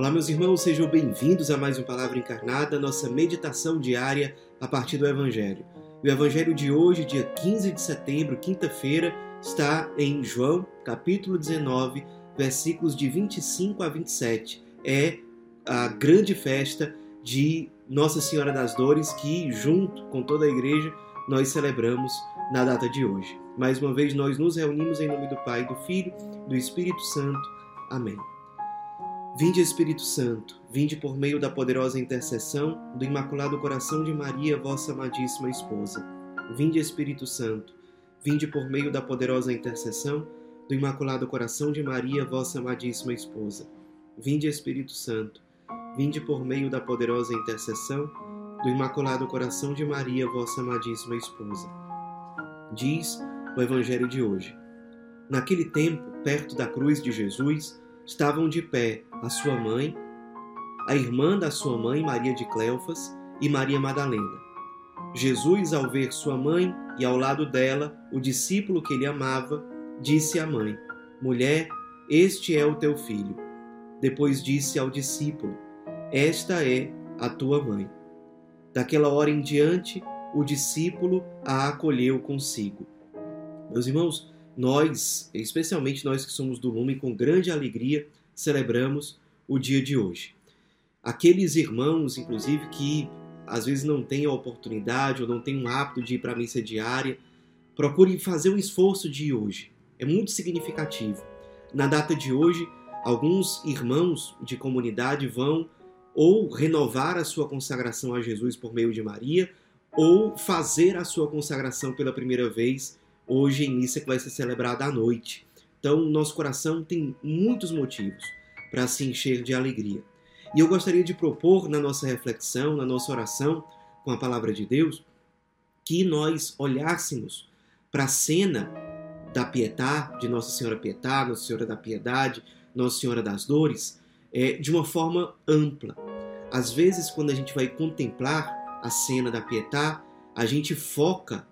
Olá, meus irmãos, sejam bem-vindos a mais uma Palavra Encarnada, nossa meditação diária a partir do Evangelho. O Evangelho de hoje, dia 15 de setembro, quinta-feira, está em João, capítulo 19, versículos de 25 a 27. É a grande festa de Nossa Senhora das Dores que, junto com toda a igreja, nós celebramos na data de hoje. Mais uma vez, nós nos reunimos em nome do Pai, do Filho, do Espírito Santo. Amém. Vinde, Espírito Santo, vinde por meio da poderosa intercessão do Imaculado Coração de Maria, vossa amadíssima esposa. Vinde, Espírito Santo, vinde por meio da poderosa intercessão do Imaculado Coração de Maria, vossa amadíssima esposa. Vinde, Espírito Santo, vinde por meio da poderosa intercessão do Imaculado Coração de Maria, vossa amadíssima esposa. Diz o Evangelho de hoje. Naquele tempo, perto da cruz de Jesus, estavam de pé a sua mãe, a irmã da sua mãe, Maria de Cleofas, e Maria Madalena. Jesus, ao ver sua mãe e ao lado dela o discípulo que ele amava, disse à mãe: Mulher, este é o teu filho. Depois disse ao discípulo: Esta é a tua mãe. Daquela hora em diante, o discípulo a acolheu consigo. Meus irmãos, nós, especialmente nós que somos do Lume, com grande alegria celebramos o dia de hoje. Aqueles irmãos, inclusive, que às vezes não têm a oportunidade ou não têm um hábito de ir para a missa diária, procurem fazer um esforço de ir hoje. É muito significativo. Na data de hoje, alguns irmãos de comunidade vão ou renovar a sua consagração a Jesus por meio de Maria, ou fazer a sua consagração pela primeira vez hoje em missa que vai ser celebrada à noite. Então, nosso coração tem muitos motivos para se encher de alegria. E eu gostaria de propor na nossa reflexão, na nossa oração com a palavra de Deus, que nós olhássemos para a cena da Pietá, de Nossa Senhora Pietá, Nossa Senhora da Piedade, Nossa Senhora das Dores, é, de uma forma ampla. Às vezes, quando a gente vai contemplar a cena da Pietá, a gente foca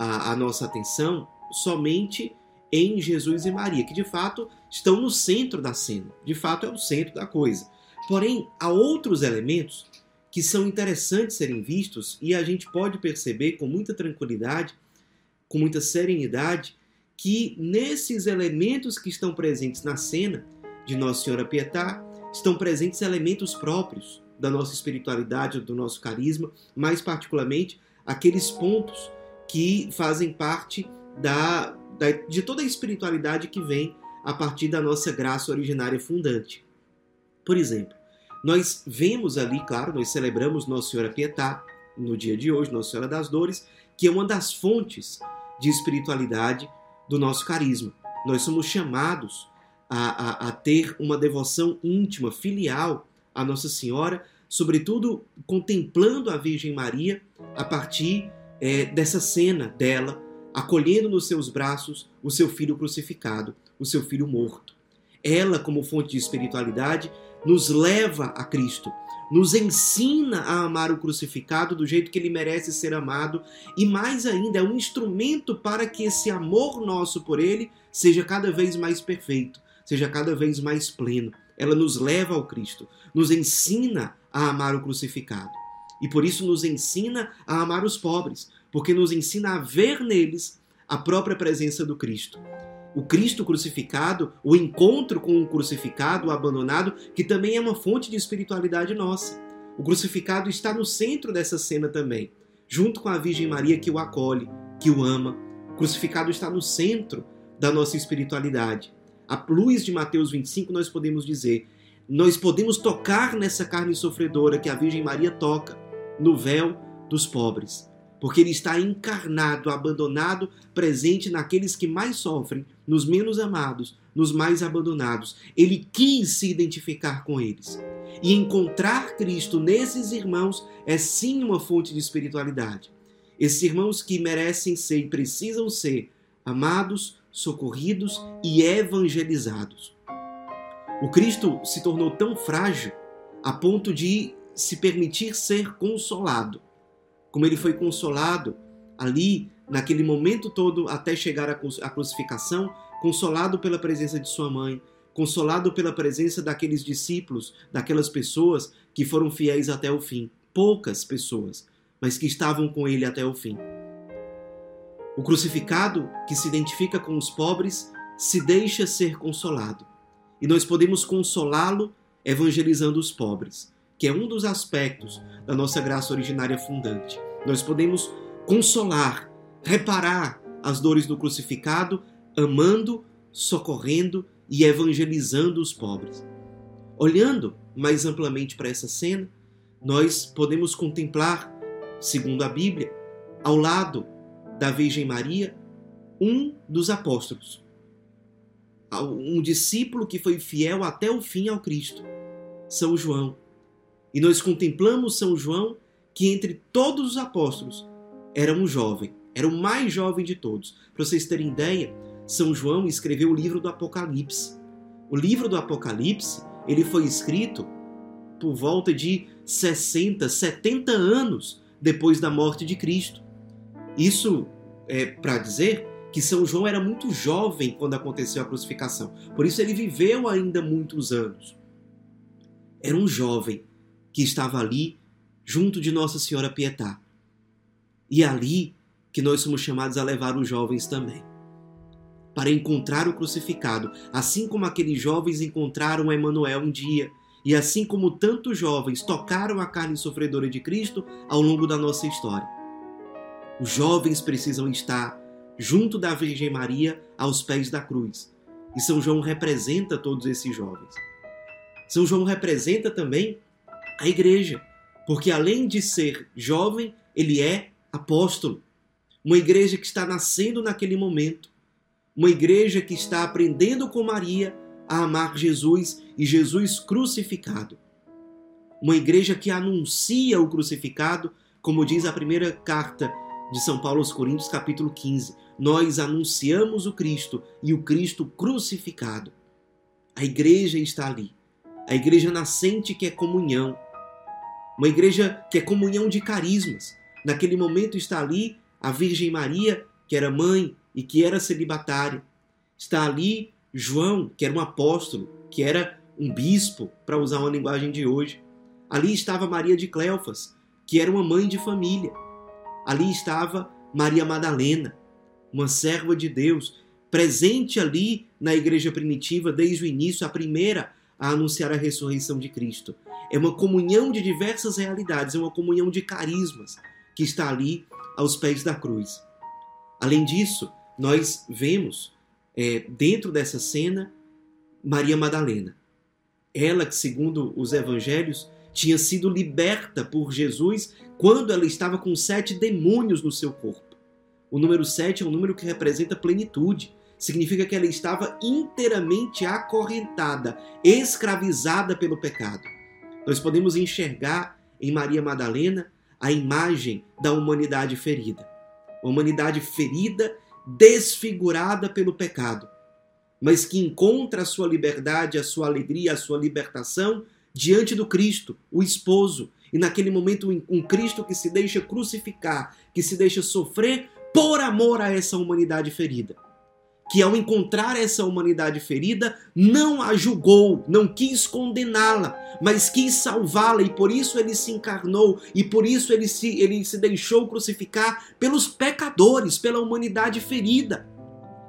a, a nossa atenção somente em Jesus e Maria, que de fato estão no centro da cena, de fato é o centro da coisa. Porém, há outros elementos que são interessantes serem vistos e a gente pode perceber com muita tranquilidade, com muita serenidade, que nesses elementos que estão presentes na cena de Nossa Senhora Pietá estão presentes elementos próprios da nossa espiritualidade, do nosso carisma, mais particularmente aqueles pontos que fazem parte da, da, de toda a espiritualidade que vem a partir da nossa graça originária fundante. Por exemplo, nós vemos ali, claro, nós celebramos Nossa Senhora Pietá no dia de hoje, Nossa Senhora das Dores, que é uma das fontes de espiritualidade do nosso carisma. Nós somos chamados a, a, a ter uma devoção íntima, filial à Nossa Senhora, sobretudo contemplando a Virgem Maria a partir é, dessa cena dela acolhendo nos seus braços o seu filho crucificado, o seu filho morto. Ela, como fonte de espiritualidade, nos leva a Cristo, nos ensina a amar o crucificado do jeito que ele merece ser amado e, mais ainda, é um instrumento para que esse amor nosso por ele seja cada vez mais perfeito, seja cada vez mais pleno. Ela nos leva ao Cristo, nos ensina a amar o crucificado. E por isso nos ensina a amar os pobres, porque nos ensina a ver neles a própria presença do Cristo. O Cristo crucificado, o encontro com o crucificado, o abandonado, que também é uma fonte de espiritualidade nossa. O crucificado está no centro dessa cena também, junto com a Virgem Maria que o acolhe, que o ama. O crucificado está no centro da nossa espiritualidade. A luz de Mateus 25 nós podemos dizer, nós podemos tocar nessa carne sofredora que a Virgem Maria toca no véu dos pobres, porque ele está encarnado, abandonado, presente naqueles que mais sofrem, nos menos amados, nos mais abandonados. Ele quis se identificar com eles. E encontrar Cristo nesses irmãos é sim uma fonte de espiritualidade. Esses irmãos que merecem ser e precisam ser amados, socorridos e evangelizados. O Cristo se tornou tão frágil a ponto de se permitir ser consolado. Como ele foi consolado ali, naquele momento todo, até chegar à crucificação, consolado pela presença de sua mãe, consolado pela presença daqueles discípulos, daquelas pessoas que foram fiéis até o fim. Poucas pessoas, mas que estavam com ele até o fim. O crucificado, que se identifica com os pobres, se deixa ser consolado. E nós podemos consolá-lo evangelizando os pobres, que é um dos aspectos da nossa graça originária fundante. Nós podemos consolar, reparar as dores do crucificado, amando, socorrendo e evangelizando os pobres. Olhando mais amplamente para essa cena, nós podemos contemplar, segundo a Bíblia, ao lado da Virgem Maria, um dos apóstolos, um discípulo que foi fiel até o fim ao Cristo, São João. E nós contemplamos São João, que entre todos os apóstolos era um jovem, era o mais jovem de todos. Para vocês terem ideia, São João escreveu o livro do Apocalipse. O livro do Apocalipse, ele foi escrito por volta de 60, 70 anos depois da morte de Cristo. Isso é para dizer que São João era muito jovem quando aconteceu a crucificação. Por isso ele viveu ainda muitos anos. Era um jovem que estava ali junto de Nossa Senhora Pietá. E é ali que nós somos chamados a levar os jovens também. Para encontrar o crucificado, assim como aqueles jovens encontraram Emanuel um dia, e assim como tantos jovens tocaram a carne sofredora de Cristo ao longo da nossa história. Os jovens precisam estar junto da Virgem Maria aos pés da cruz. E São João representa todos esses jovens. São João representa também a igreja, porque além de ser jovem, ele é apóstolo. Uma igreja que está nascendo naquele momento. Uma igreja que está aprendendo com Maria a amar Jesus e Jesus crucificado. Uma igreja que anuncia o crucificado, como diz a primeira carta de São Paulo aos Coríntios, capítulo 15. Nós anunciamos o Cristo e o Cristo crucificado. A igreja está ali. A igreja nascente que é comunhão. Uma igreja que é comunhão de carismas. Naquele momento está ali a Virgem Maria, que era mãe e que era celibatária. Está ali João, que era um apóstolo, que era um bispo, para usar uma linguagem de hoje. Ali estava Maria de Cleofas, que era uma mãe de família. Ali estava Maria Madalena, uma serva de Deus, presente ali na igreja primitiva desde o início, a primeira a anunciar a ressurreição de Cristo. É uma comunhão de diversas realidades, é uma comunhão de carismas que está ali aos pés da cruz. Além disso, nós vemos é, dentro dessa cena Maria Madalena. Ela que, segundo os evangelhos, tinha sido liberta por Jesus quando ela estava com sete demônios no seu corpo. O número sete é um número que representa plenitude. Significa que ela estava inteiramente acorrentada, escravizada pelo pecado. Nós podemos enxergar em Maria Madalena a imagem da humanidade ferida. Uma humanidade ferida, desfigurada pelo pecado, mas que encontra a sua liberdade, a sua alegria, a sua libertação diante do Cristo, o esposo, e naquele momento um Cristo que se deixa crucificar, que se deixa sofrer por amor a essa humanidade ferida. Que ao encontrar essa humanidade ferida, não a julgou, não quis condená-la, mas quis salvá-la, e por isso ele se encarnou, e por isso ele se, ele se deixou crucificar pelos pecadores, pela humanidade ferida.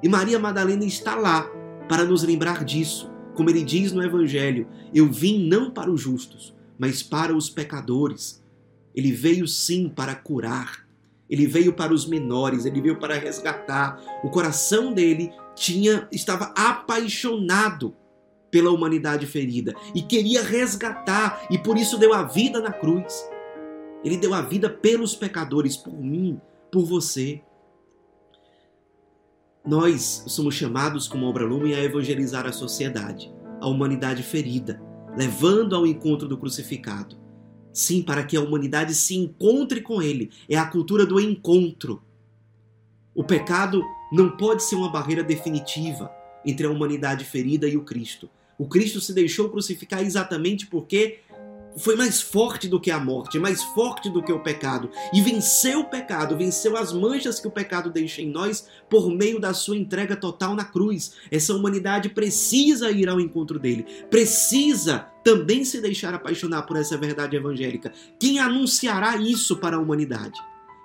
E Maria Madalena está lá para nos lembrar disso. Como ele diz no Evangelho, eu vim não para os justos, mas para os pecadores. Ele veio sim para curar. Ele veio para os menores, ele veio para resgatar. O coração dele tinha estava apaixonado pela humanidade ferida e queria resgatar e por isso deu a vida na cruz. Ele deu a vida pelos pecadores, por mim, por você. Nós somos chamados como obra lume a evangelizar a sociedade, a humanidade ferida, levando ao encontro do crucificado. Sim, para que a humanidade se encontre com ele. É a cultura do encontro. O pecado não pode ser uma barreira definitiva entre a humanidade ferida e o Cristo. O Cristo se deixou crucificar exatamente porque foi mais forte do que a morte, mais forte do que o pecado, e venceu o pecado, venceu as manchas que o pecado deixa em nós por meio da sua entrega total na cruz. Essa humanidade precisa ir ao encontro dele, precisa também se deixar apaixonar por essa verdade evangélica. Quem anunciará isso para a humanidade?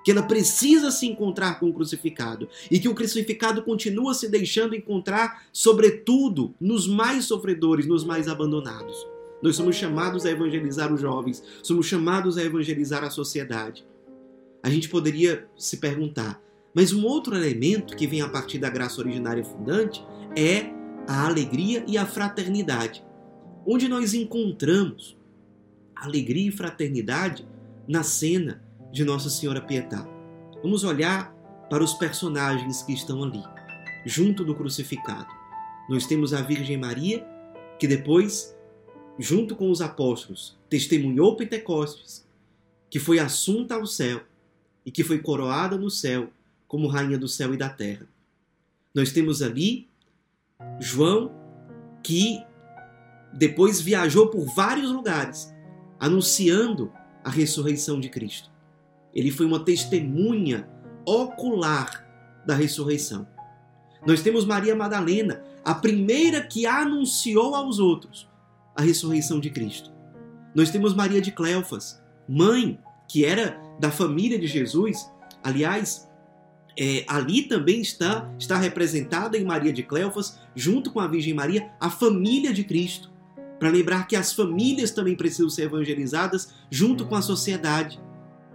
Que ela precisa se encontrar com o crucificado e que o crucificado continua se deixando encontrar, sobretudo, nos mais sofredores, nos mais abandonados. Nós somos chamados a evangelizar os jovens, somos chamados a evangelizar a sociedade. A gente poderia se perguntar, mas um outro elemento que vem a partir da graça originária fundante é a alegria e a fraternidade, onde nós encontramos alegria e fraternidade na cena de Nossa Senhora Pietá. Vamos olhar para os personagens que estão ali, junto do crucificado. Nós temos a Virgem Maria, que depois junto com os apóstolos, testemunhou Pentecostes, que foi assunta ao céu e que foi coroada no céu como rainha do céu e da terra. Nós temos ali João, que depois viajou por vários lugares, anunciando a ressurreição de Cristo. Ele foi uma testemunha ocular da ressurreição. Nós temos Maria Madalena, a primeira que anunciou aos outros a ressurreição de Cristo. Nós temos Maria de Cleofas, mãe que era da família de Jesus. Aliás, é, ali também está, está representada em Maria de Cleofas, junto com a Virgem Maria, a família de Cristo. Para lembrar que as famílias também precisam ser evangelizadas junto com a sociedade.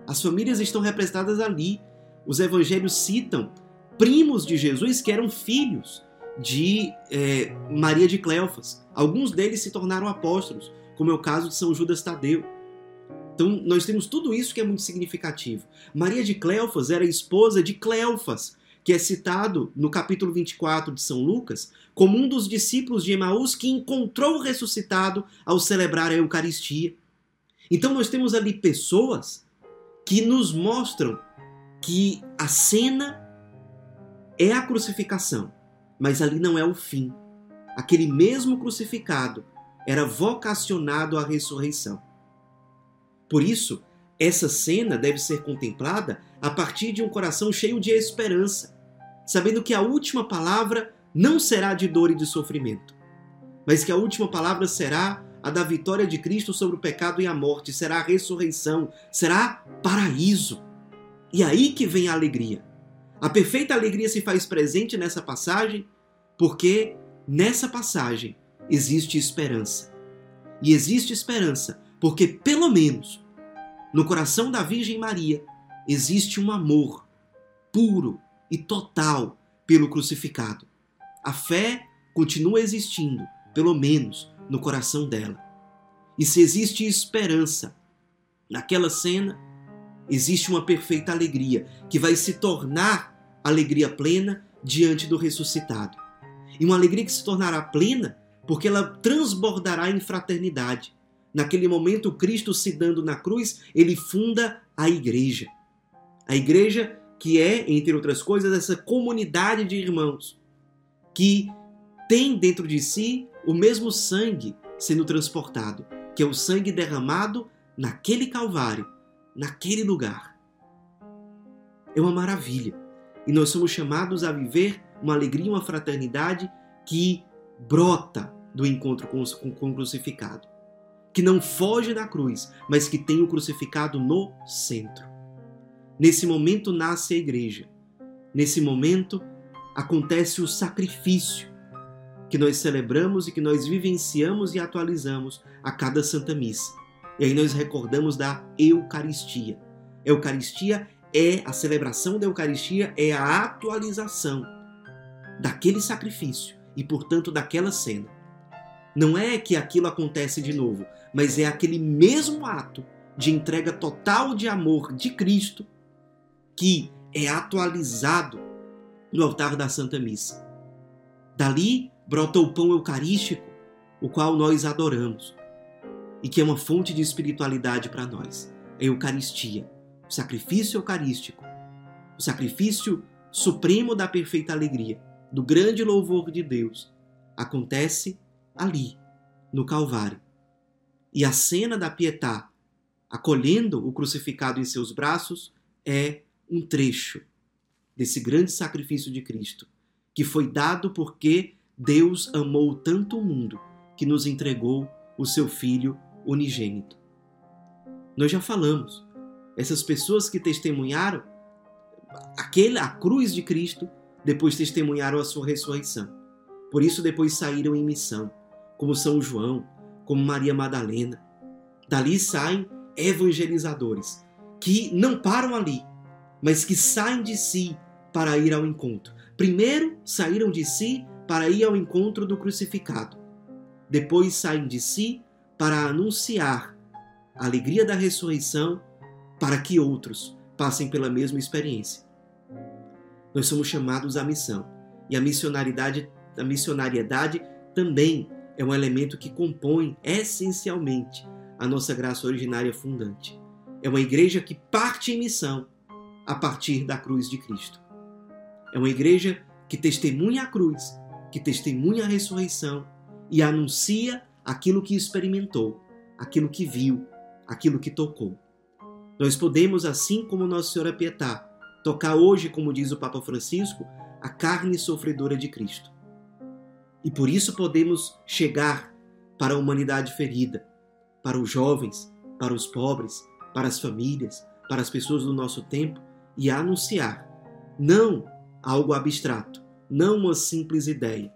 As famílias estão representadas ali. Os evangelhos citam primos de Jesus que eram filhos de é, Maria de Cleofas. Alguns deles se tornaram apóstolos, como é o caso de São Judas Tadeu. Então, nós temos tudo isso que é muito significativo. Maria de Cleofas era esposa de Cleofas, que é citado no capítulo 24 de São Lucas como um dos discípulos de Emaús que encontrou o ressuscitado ao celebrar a Eucaristia. Então, nós temos ali pessoas que nos mostram que a cena é a crucificação mas ali não é o fim. Aquele mesmo crucificado era vocacionado à ressurreição. Por isso, essa cena deve ser contemplada a partir de um coração cheio de esperança, sabendo que a última palavra não será de dor e de sofrimento, mas que a última palavra será a da vitória de Cristo sobre o pecado e a morte, será a ressurreição, será paraíso. E aí que vem a alegria. A perfeita alegria se faz presente nessa passagem porque nessa passagem existe esperança. E existe esperança porque, pelo menos, no coração da Virgem Maria existe um amor puro e total pelo crucificado. A fé continua existindo, pelo menos no coração dela. E se existe esperança naquela cena, existe uma perfeita alegria que vai se tornar alegria plena diante do ressuscitado. E uma alegria que se tornará plena porque ela transbordará em fraternidade. Naquele momento, Cristo se dando na cruz, ele funda a igreja. A igreja que é, entre outras coisas, essa comunidade de irmãos que tem dentro de si o mesmo sangue sendo transportado, que é o sangue derramado naquele Calvário, naquele lugar. É uma maravilha. E nós somos chamados a viver uma alegria, uma fraternidade que brota do encontro com, com o crucificado. Que não foge da cruz, mas que tem o crucificado no centro. Nesse momento nasce a igreja. Nesse momento acontece o sacrifício que nós celebramos e que nós vivenciamos e atualizamos a cada Santa Missa. E aí nós recordamos da Eucaristia. Eucaristia é a celebração da Eucaristia, é a atualização daquele sacrifício e, portanto, daquela cena. Não é que aquilo acontece de novo, mas é aquele mesmo ato de entrega total de amor de Cristo que é atualizado no altar da Santa Missa. Dali brota o pão eucarístico, o qual nós adoramos e que é uma fonte de espiritualidade para nós. A Eucaristia, o sacrifício eucarístico, o sacrifício supremo da perfeita alegria do grande louvor de Deus acontece ali, no Calvário. E a cena da Pietà acolhendo o crucificado em seus braços é um trecho desse grande sacrifício de Cristo, que foi dado porque Deus amou tanto o mundo que nos entregou o seu Filho unigênito. Nós já falamos, essas pessoas que testemunharam aquele, a cruz de Cristo, depois testemunharam a sua ressurreição. Por isso, depois saíram em missão, como São João, como Maria Madalena. Dali saem evangelizadores, que não param ali, mas que saem de si para ir ao encontro. Primeiro, saíram de si para ir ao encontro do crucificado. Depois, saem de si para anunciar a alegria da ressurreição para que outros passem pela mesma experiência. Nós somos chamados à missão e a missionariedade, a missionariedade também é um elemento que compõe essencialmente a nossa graça originária fundante. É uma igreja que parte em missão a partir da cruz de Cristo. É uma igreja que testemunha a cruz, que testemunha a ressurreição e anuncia aquilo que experimentou, aquilo que viu, aquilo que tocou. Nós podemos, assim como Nossa Senhora Pietá, tocar hoje, como diz o Papa Francisco, a carne sofredora de Cristo. E por isso podemos chegar para a humanidade ferida, para os jovens, para os pobres, para as famílias, para as pessoas do nosso tempo e anunciar não algo abstrato, não uma simples ideia,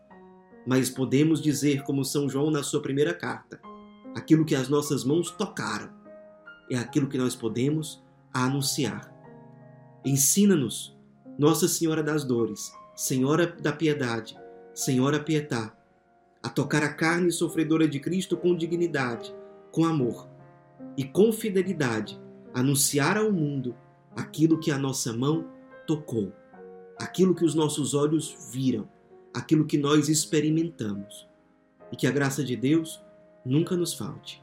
mas podemos dizer, como São João na sua primeira carta, aquilo que as nossas mãos tocaram é aquilo que nós podemos anunciar. Ensina-nos, Nossa Senhora das Dores, Senhora da Piedade, Senhora Pietá, a tocar a carne sofredora de Cristo com dignidade, com amor e com fidelidade, anunciar ao mundo aquilo que a nossa mão tocou, aquilo que os nossos olhos viram, aquilo que nós experimentamos. E que a graça de Deus nunca nos falte.